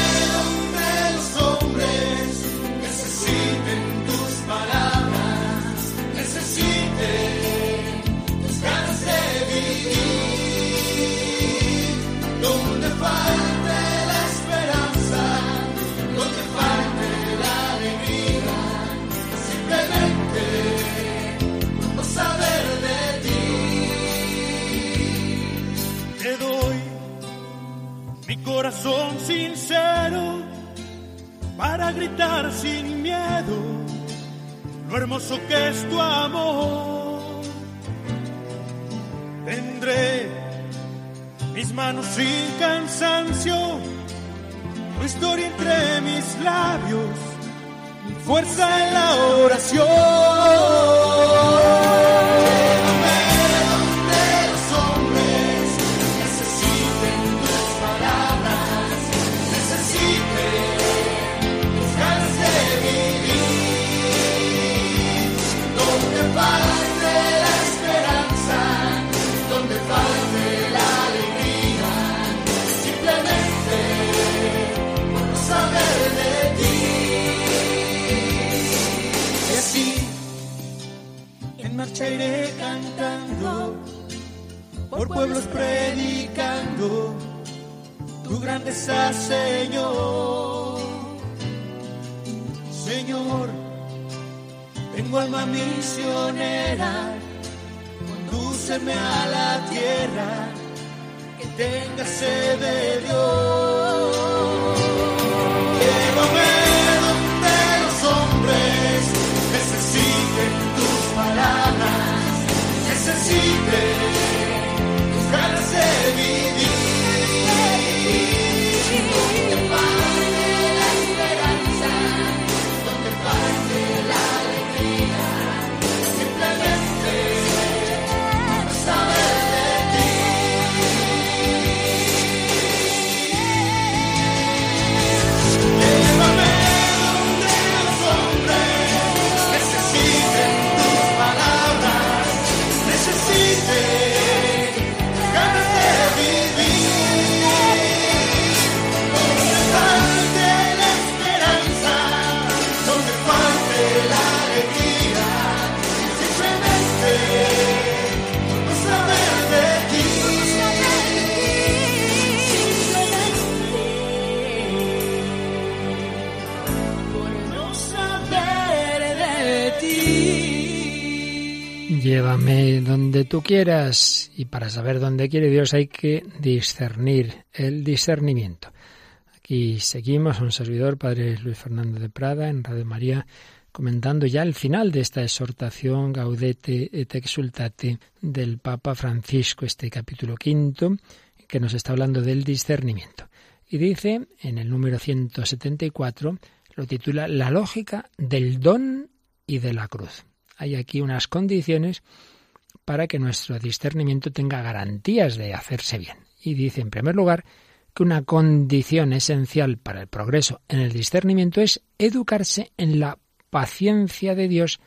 Corazón sincero para gritar sin miedo lo hermoso que es tu amor. Tendré mis manos sin cansancio, tu historia entre mis labios, fuerza en la oración. Iré cantando, por pueblos predicando tu grandeza, Señor. Señor, tengo alma misionera, condúceme a la tierra, que tenga sed de Dios. Llévame donde tú quieras. Y para saber dónde quiere Dios hay que discernir, el discernimiento. Aquí seguimos un servidor, Padre Luis Fernando de Prada, en Radio María, comentando ya el final de esta exhortación Gaudete et Exultate del Papa Francisco, este capítulo quinto, que nos está hablando del discernimiento. Y dice en el número 174, lo titula La lógica del don y de la cruz. Hay aquí unas condiciones para que nuestro discernimiento tenga garantías de hacerse bien. Y dice, en primer lugar, que una condición esencial para el progreso en el discernimiento es educarse en la paciencia de Dios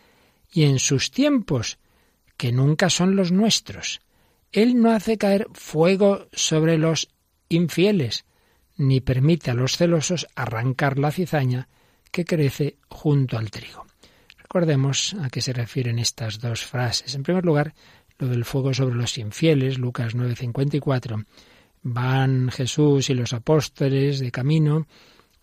y en sus tiempos, que nunca son los nuestros. Él no hace caer fuego sobre los infieles, ni permite a los celosos arrancar la cizaña que crece junto al trigo. Recordemos a qué se refieren estas dos frases. En primer lugar, lo del fuego sobre los infieles, Lucas 9:54. Van Jesús y los apóstoles de camino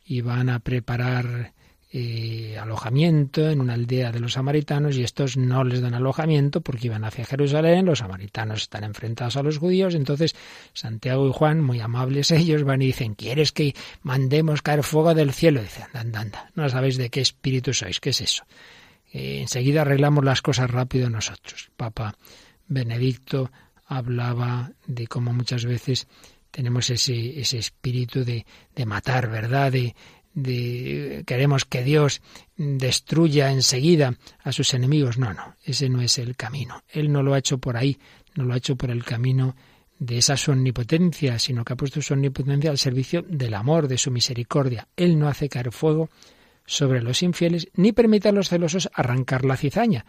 y van a preparar eh, alojamiento en una aldea de los samaritanos y estos no les dan alojamiento porque iban hacia Jerusalén, los samaritanos están enfrentados a los judíos, entonces Santiago y Juan, muy amables ellos, van y dicen, ¿quieres que mandemos caer fuego del cielo? Y dicen, anda, anda, no sabéis de qué espíritu sois, ¿qué es eso? Eh, enseguida arreglamos las cosas rápido nosotros. Papa Benedicto hablaba de cómo muchas veces tenemos ese, ese espíritu de, de matar, ¿verdad? De, de queremos que Dios destruya enseguida a sus enemigos. No, no, ese no es el camino. Él no lo ha hecho por ahí, no lo ha hecho por el camino de esa su omnipotencia, sino que ha puesto su omnipotencia al servicio del amor, de su misericordia. Él no hace caer fuego sobre los infieles, ni permite a los celosos arrancar la cizaña.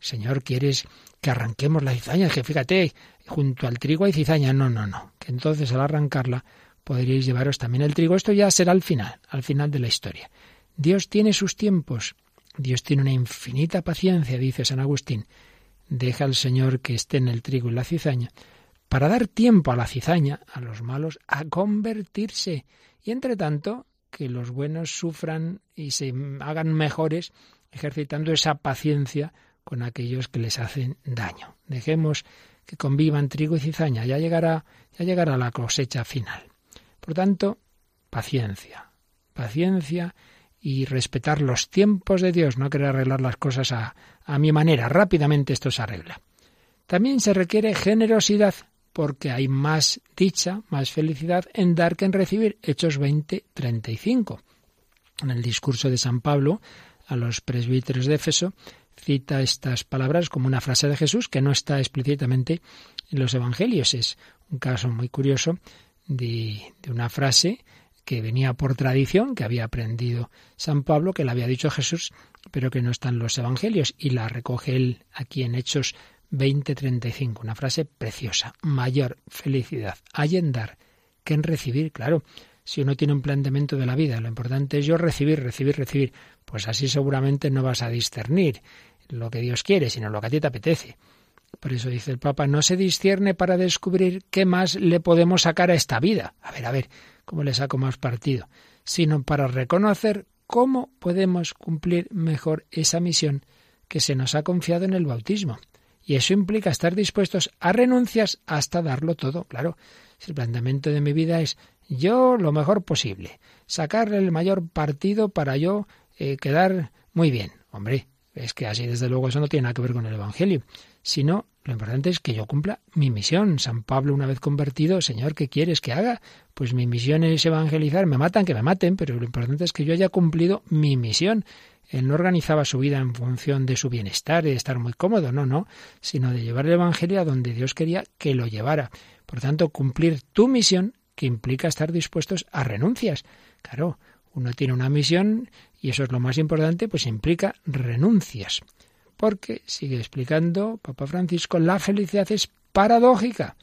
Señor, ¿quieres que arranquemos la cizaña? Que fíjate, junto al trigo hay cizaña. No, no, no. Que entonces al arrancarla podríais llevaros también el trigo. Esto ya será al final, al final de la historia. Dios tiene sus tiempos. Dios tiene una infinita paciencia, dice San Agustín. Deja al Señor que esté en el trigo y la cizaña, para dar tiempo a la cizaña, a los malos, a convertirse. Y entre tanto, que los buenos sufran y se hagan mejores ejercitando esa paciencia con aquellos que les hacen daño. Dejemos que convivan trigo y cizaña, ya llegará, ya llegará la cosecha final. Por tanto, paciencia, paciencia y respetar los tiempos de Dios, no querer arreglar las cosas a, a mi manera, rápidamente esto se arregla. También se requiere generosidad, porque hay más dicha, más felicidad en dar que en recibir. Hechos 20, 35. En el discurso de San Pablo a los presbíteros de Éfeso cita estas palabras como una frase de Jesús que no está explícitamente en los evangelios. Es un caso muy curioso de, de una frase que venía por tradición, que había aprendido San Pablo, que le había dicho Jesús, pero que no está en los evangelios, y la recoge él aquí en Hechos 2035, una frase preciosa. Mayor felicidad hay en dar que en recibir, claro. Si uno tiene un planteamiento de la vida, lo importante es yo recibir, recibir, recibir, pues así seguramente no vas a discernir lo que Dios quiere, sino lo que a ti te apetece. Por eso dice el Papa, no se discierne para descubrir qué más le podemos sacar a esta vida. A ver, a ver, ¿cómo le saco más partido? Sino para reconocer cómo podemos cumplir mejor esa misión que se nos ha confiado en el bautismo. Y eso implica estar dispuestos a renuncias hasta darlo todo. Claro, si el planteamiento de mi vida es yo lo mejor posible, sacarle el mayor partido para yo eh, quedar muy bien. Hombre, es que así desde luego eso no tiene nada que ver con el Evangelio, sino lo importante es que yo cumpla mi misión. San Pablo, una vez convertido, Señor, ¿qué quieres que haga? Pues mi misión es evangelizar. Me matan, que me maten, pero lo importante es que yo haya cumplido mi misión. Él no organizaba su vida en función de su bienestar, de estar muy cómodo, no, no, sino de llevar el Evangelio a donde Dios quería que lo llevara. Por tanto, cumplir tu misión, que implica estar dispuestos a renuncias. Claro, uno tiene una misión y eso es lo más importante, pues implica renuncias. Porque, sigue explicando Papa Francisco, la felicidad es paradójica.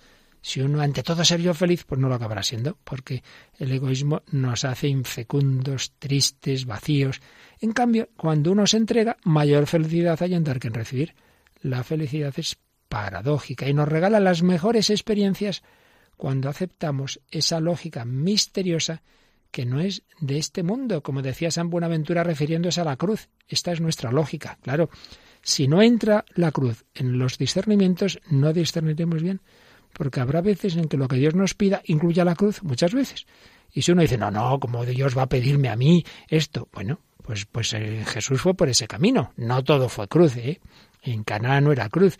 Si uno ante todo ser yo feliz, pues no lo acabará siendo, porque el egoísmo nos hace infecundos, tristes, vacíos. En cambio, cuando uno se entrega, mayor felicidad hay en dar que en recibir. La felicidad es paradójica y nos regala las mejores experiencias cuando aceptamos esa lógica misteriosa que no es de este mundo, como decía San Buenaventura refiriéndose a la cruz. Esta es nuestra lógica, claro. Si no entra la cruz en los discernimientos, no discerniremos bien porque habrá veces en que lo que Dios nos pida incluya la cruz, muchas veces. Y si uno dice, no, no, como Dios va a pedirme a mí esto, bueno, pues, pues eh, Jesús fue por ese camino. No todo fue cruz, ¿eh? En Caná no era cruz,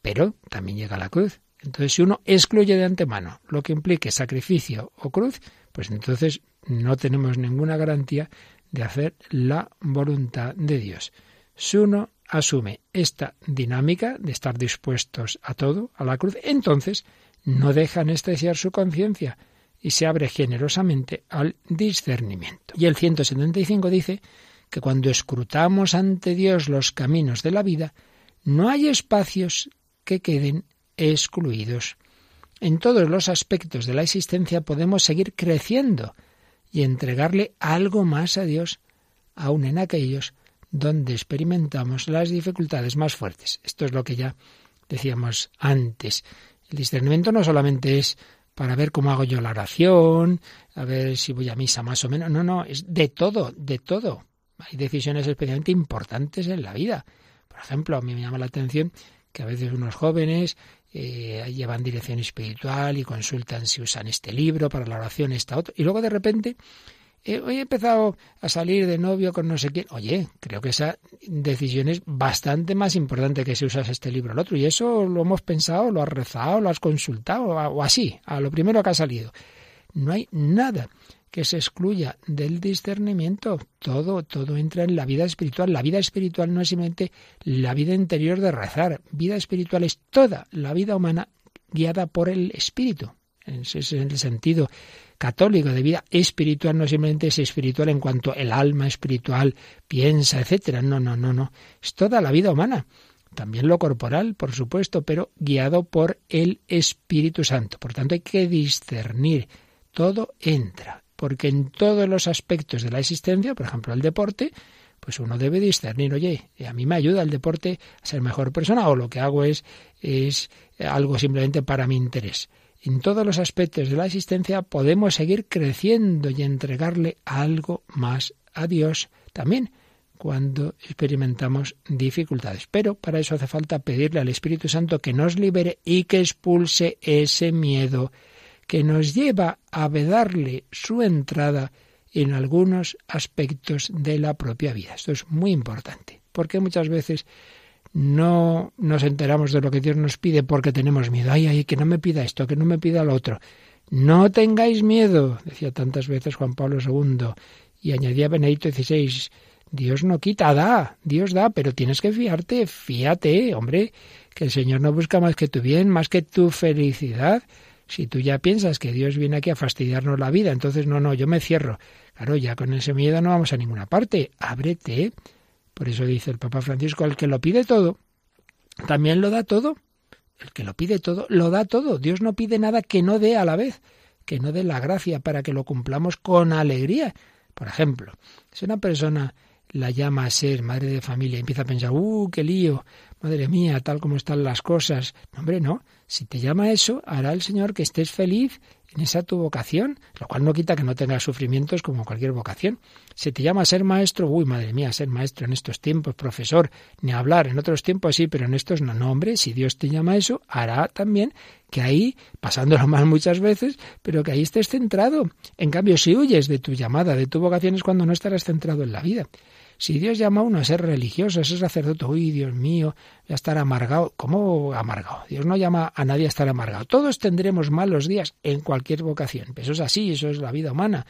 pero también llega la cruz. Entonces, si uno excluye de antemano lo que implique sacrificio o cruz, pues entonces no tenemos ninguna garantía de hacer la voluntad de Dios. Si uno asume esta dinámica de estar dispuestos a todo, a la cruz, entonces no deja anestesiar su conciencia y se abre generosamente al discernimiento. Y el 175 dice que cuando escrutamos ante Dios los caminos de la vida, no hay espacios que queden excluidos. En todos los aspectos de la existencia podemos seguir creciendo y entregarle algo más a Dios, aun en aquellos donde experimentamos las dificultades más fuertes. Esto es lo que ya decíamos antes. El discernimiento no solamente es para ver cómo hago yo la oración, a ver si voy a misa más o menos. No, no, es de todo, de todo. Hay decisiones especialmente importantes en la vida. Por ejemplo, a mí me llama la atención que a veces unos jóvenes eh, llevan dirección espiritual y consultan si usan este libro para la oración, esta otra, y luego de repente hoy he empezado a salir de novio con no sé quién. Oye, creo que esa decisión es bastante más importante que si usas este libro o el otro. Y eso lo hemos pensado, lo has rezado, lo has consultado, o así, a lo primero que ha salido. No hay nada que se excluya del discernimiento. Todo, todo entra en la vida espiritual. La vida espiritual no es simplemente la vida interior de rezar. Vida espiritual es toda la vida humana guiada por el espíritu. Ese es el sentido católico de vida espiritual no simplemente es espiritual en cuanto el alma espiritual piensa, etcétera. No, no, no, no. Es toda la vida humana. También lo corporal, por supuesto, pero guiado por el Espíritu Santo. Por tanto, hay que discernir. Todo entra, porque en todos los aspectos de la existencia, por ejemplo, el deporte, pues uno debe discernir, oye, a mí me ayuda el deporte a ser mejor persona o lo que hago es, es algo simplemente para mi interés en todos los aspectos de la existencia podemos seguir creciendo y entregarle algo más a Dios también cuando experimentamos dificultades. Pero para eso hace falta pedirle al Espíritu Santo que nos libere y que expulse ese miedo que nos lleva a vedarle su entrada en algunos aspectos de la propia vida. Esto es muy importante, porque muchas veces no nos enteramos de lo que Dios nos pide porque tenemos miedo. Ay, ay, que no me pida esto, que no me pida lo otro. No tengáis miedo, decía tantas veces Juan Pablo II, y añadía Benedicto XVI, Dios no quita, da, Dios da, pero tienes que fiarte, fíate, hombre, que el Señor no busca más que tu bien, más que tu felicidad. Si tú ya piensas que Dios viene aquí a fastidiarnos la vida, entonces no, no, yo me cierro. Claro, ya con ese miedo no vamos a ninguna parte. Ábrete, por eso dice el Papa Francisco, el que lo pide todo, también lo da todo. El que lo pide todo, lo da todo. Dios no pide nada que no dé a la vez, que no dé la gracia para que lo cumplamos con alegría. Por ejemplo, si una persona la llama a ser madre de familia y empieza a pensar, ¡uh, qué lío! Madre mía, tal como están las cosas. hombre, no. Si te llama eso, hará el Señor que estés feliz en esa tu vocación, lo cual no quita que no tengas sufrimientos como cualquier vocación. Si te llama a ser maestro, uy, madre mía, ser maestro en estos tiempos, profesor, ni hablar, en otros tiempos sí, pero en estos no, no, hombre, si Dios te llama a eso, hará también que ahí, pasándolo mal muchas veces, pero que ahí estés centrado. En cambio, si huyes de tu llamada, de tu vocación, es cuando no estarás centrado en la vida. Si Dios llama a uno a ser religioso, a ser sacerdote, uy, Dios mío, voy a estar amargado. ¿Cómo amargado? Dios no llama a nadie a estar amargado. Todos tendremos malos días en cualquier vocación. Eso es así, eso es la vida humana.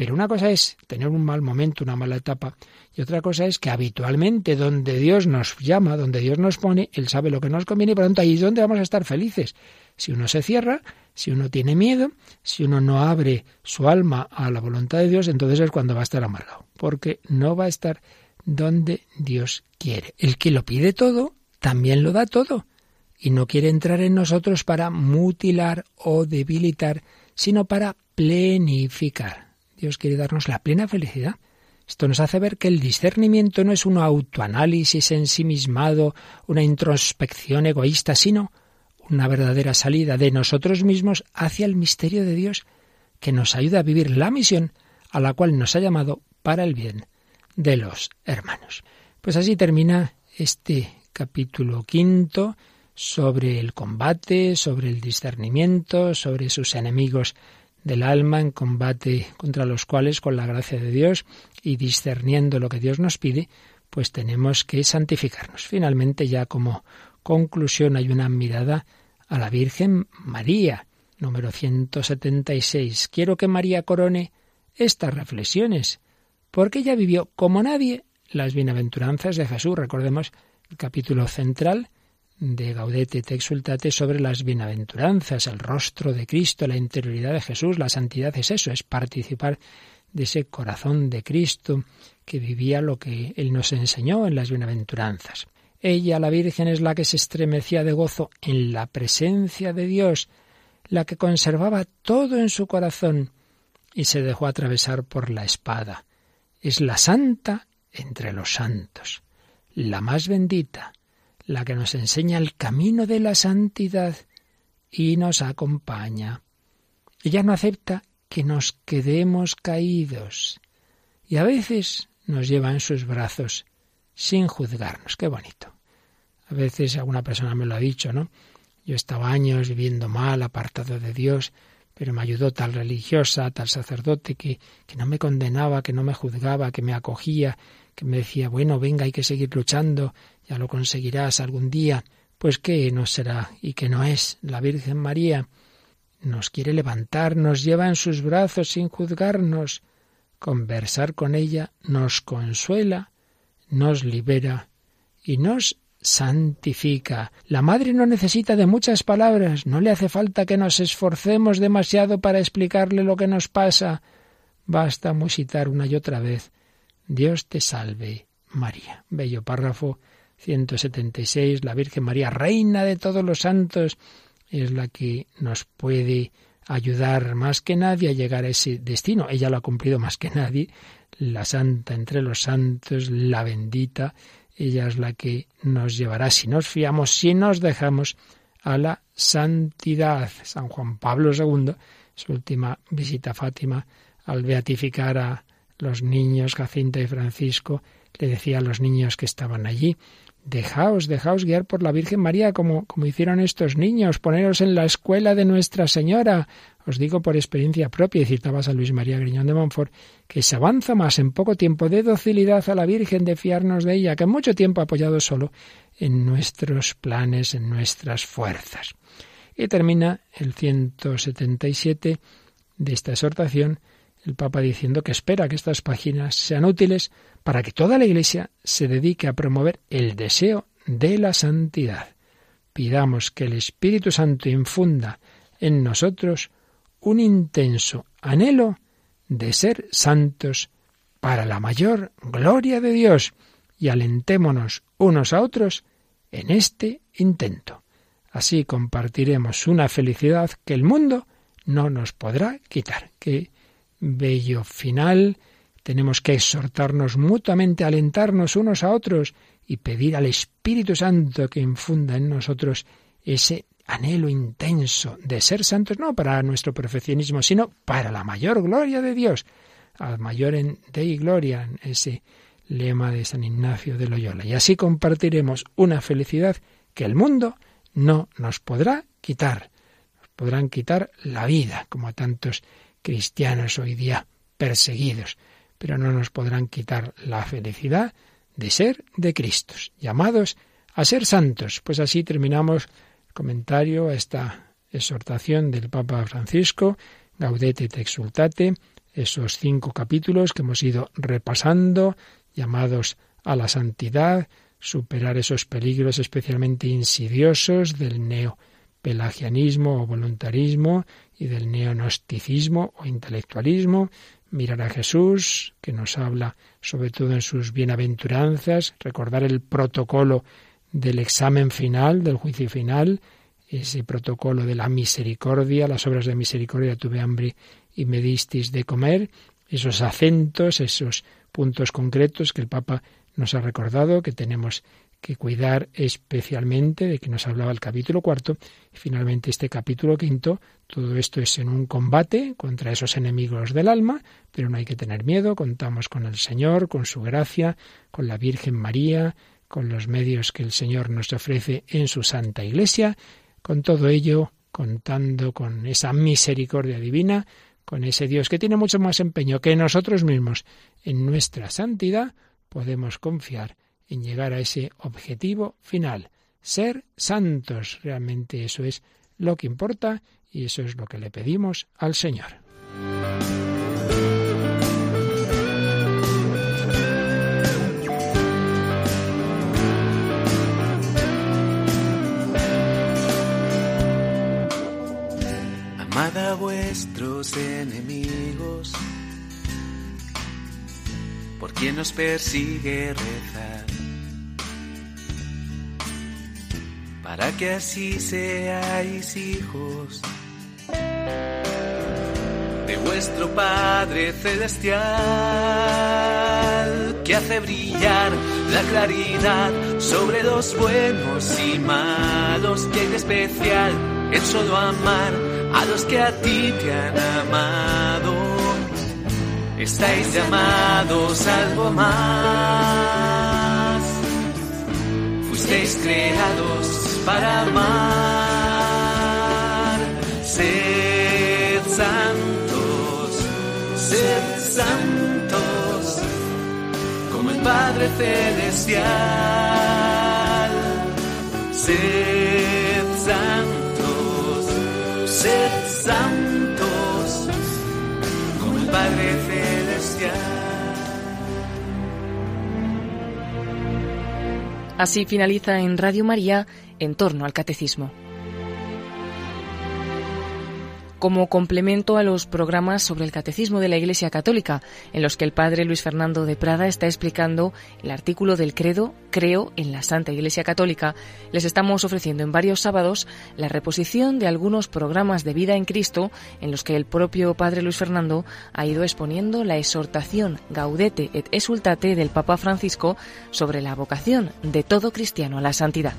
Pero una cosa es tener un mal momento, una mala etapa, y otra cosa es que habitualmente donde Dios nos llama, donde Dios nos pone, Él sabe lo que nos conviene y por lo tanto ahí es donde vamos a estar felices. Si uno se cierra, si uno tiene miedo, si uno no abre su alma a la voluntad de Dios, entonces es cuando va a estar amargado, porque no va a estar donde Dios quiere. El que lo pide todo, también lo da todo, y no quiere entrar en nosotros para mutilar o debilitar, sino para plenificar. Dios quiere darnos la plena felicidad. Esto nos hace ver que el discernimiento no es un autoanálisis ensimismado, una introspección egoísta, sino una verdadera salida de nosotros mismos hacia el misterio de Dios, que nos ayuda a vivir la misión a la cual nos ha llamado para el bien de los hermanos. Pues así termina este capítulo quinto sobre el combate, sobre el discernimiento, sobre sus enemigos del alma en combate contra los cuales, con la gracia de Dios y discerniendo lo que Dios nos pide, pues tenemos que santificarnos. Finalmente, ya como conclusión, hay una mirada a la Virgen María, número 176. Quiero que María corone estas reflexiones, porque ella vivió como nadie las bienaventuranzas de Jesús. Recordemos el capítulo central de Gaudete te exultate sobre las bienaventuranzas, el rostro de Cristo, la interioridad de Jesús, la santidad es eso, es participar de ese corazón de Cristo que vivía lo que Él nos enseñó en las bienaventuranzas. Ella, la Virgen, es la que se estremecía de gozo en la presencia de Dios, la que conservaba todo en su corazón y se dejó atravesar por la espada. Es la santa entre los santos, la más bendita, la que nos enseña el camino de la santidad y nos acompaña. Ella no acepta que nos quedemos caídos y a veces nos lleva en sus brazos sin juzgarnos. Qué bonito. A veces alguna persona me lo ha dicho, ¿no? Yo estaba años viviendo mal, apartado de Dios, pero me ayudó tal religiosa, tal sacerdote que, que no me condenaba, que no me juzgaba, que me acogía, que me decía, bueno, venga, hay que seguir luchando, ya lo conseguirás algún día. Pues que no será y que no es la Virgen María. Nos quiere levantar, nos lleva en sus brazos sin juzgarnos. Conversar con ella nos consuela, nos libera y nos santifica. La Madre no necesita de muchas palabras, no le hace falta que nos esforcemos demasiado para explicarle lo que nos pasa. Basta musitar una y otra vez Dios te salve, María. Bello párrafo 176. La Virgen María, Reina de todos los santos, es la que nos puede ayudar más que nadie a llegar a ese destino. Ella lo ha cumplido más que nadie. La santa entre los santos, la bendita, ella es la que nos llevará, si nos fiamos, si nos dejamos, a la santidad. San Juan Pablo II, su última visita a Fátima, al beatificar a los niños, Jacinta y Francisco, le decía a los niños que estaban allí, dejaos, dejaos guiar por la Virgen María como, como hicieron estos niños, poneros en la escuela de Nuestra Señora. Os digo por experiencia propia, y citabas a Luis María Griñón de Montfort, que se avanza más en poco tiempo de docilidad a la Virgen, de fiarnos de ella, que en mucho tiempo apoyado solo en nuestros planes, en nuestras fuerzas. Y termina el 177 de esta exhortación el Papa diciendo que espera que estas páginas sean útiles para que toda la Iglesia se dedique a promover el deseo de la santidad. Pidamos que el Espíritu Santo infunda en nosotros un intenso anhelo de ser santos para la mayor gloria de Dios y alentémonos unos a otros en este intento. Así compartiremos una felicidad que el mundo no nos podrá quitar. Que bello final. Tenemos que exhortarnos mutuamente, alentarnos unos a otros y pedir al Espíritu Santo que infunda en nosotros ese anhelo intenso de ser santos, no para nuestro perfeccionismo, sino para la mayor gloria de Dios, al mayor en Dei Gloria, ese lema de San Ignacio de Loyola. Y así compartiremos una felicidad que el mundo no nos podrá quitar. Nos podrán quitar la vida, como a tantos cristianos hoy día perseguidos, pero no nos podrán quitar la felicidad de ser de Cristos, llamados a ser santos. Pues así terminamos el comentario a esta exhortación del Papa Francisco, Gaudete et Exultate, esos cinco capítulos que hemos ido repasando, llamados a la santidad, superar esos peligros especialmente insidiosos del neo pelagianismo o voluntarismo y del neonosticismo o intelectualismo, mirar a Jesús, que nos habla sobre todo en sus bienaventuranzas, recordar el protocolo del examen final, del juicio final, ese protocolo de la misericordia, las obras de misericordia, tuve hambre y me disteis de comer, esos acentos, esos puntos concretos que el Papa nos ha recordado, que tenemos que cuidar especialmente de que nos hablaba el capítulo cuarto y finalmente este capítulo quinto. Todo esto es en un combate contra esos enemigos del alma, pero no hay que tener miedo. Contamos con el Señor, con su gracia, con la Virgen María, con los medios que el Señor nos ofrece en su Santa Iglesia. Con todo ello, contando con esa misericordia divina, con ese Dios que tiene mucho más empeño que nosotros mismos en nuestra santidad, podemos confiar en llegar a ese objetivo final, ser santos. Realmente eso es lo que importa y eso es lo que le pedimos al Señor. Amad a vuestros enemigos, por quien nos persigue rezar, para que así seáis hijos de vuestro Padre Celestial, que hace brillar la claridad sobre los buenos y malos, que en especial el solo amar a los que a ti te han amado. Estáis llamados algo más. Fuisteis creados para amar. Sed santos, sed santos, como el Padre Celestial. Sed santos, sed santos, como el Padre Celestial. Así finaliza en Radio María en torno al catecismo. Como complemento a los programas sobre el catecismo de la Iglesia Católica, en los que el padre Luis Fernando de Prada está explicando el artículo del credo Creo en la Santa Iglesia Católica, les estamos ofreciendo en varios sábados la reposición de algunos programas de vida en Cristo en los que el propio padre Luis Fernando ha ido exponiendo la exhortación Gaudete et Exultate del Papa Francisco sobre la vocación de todo cristiano a la santidad.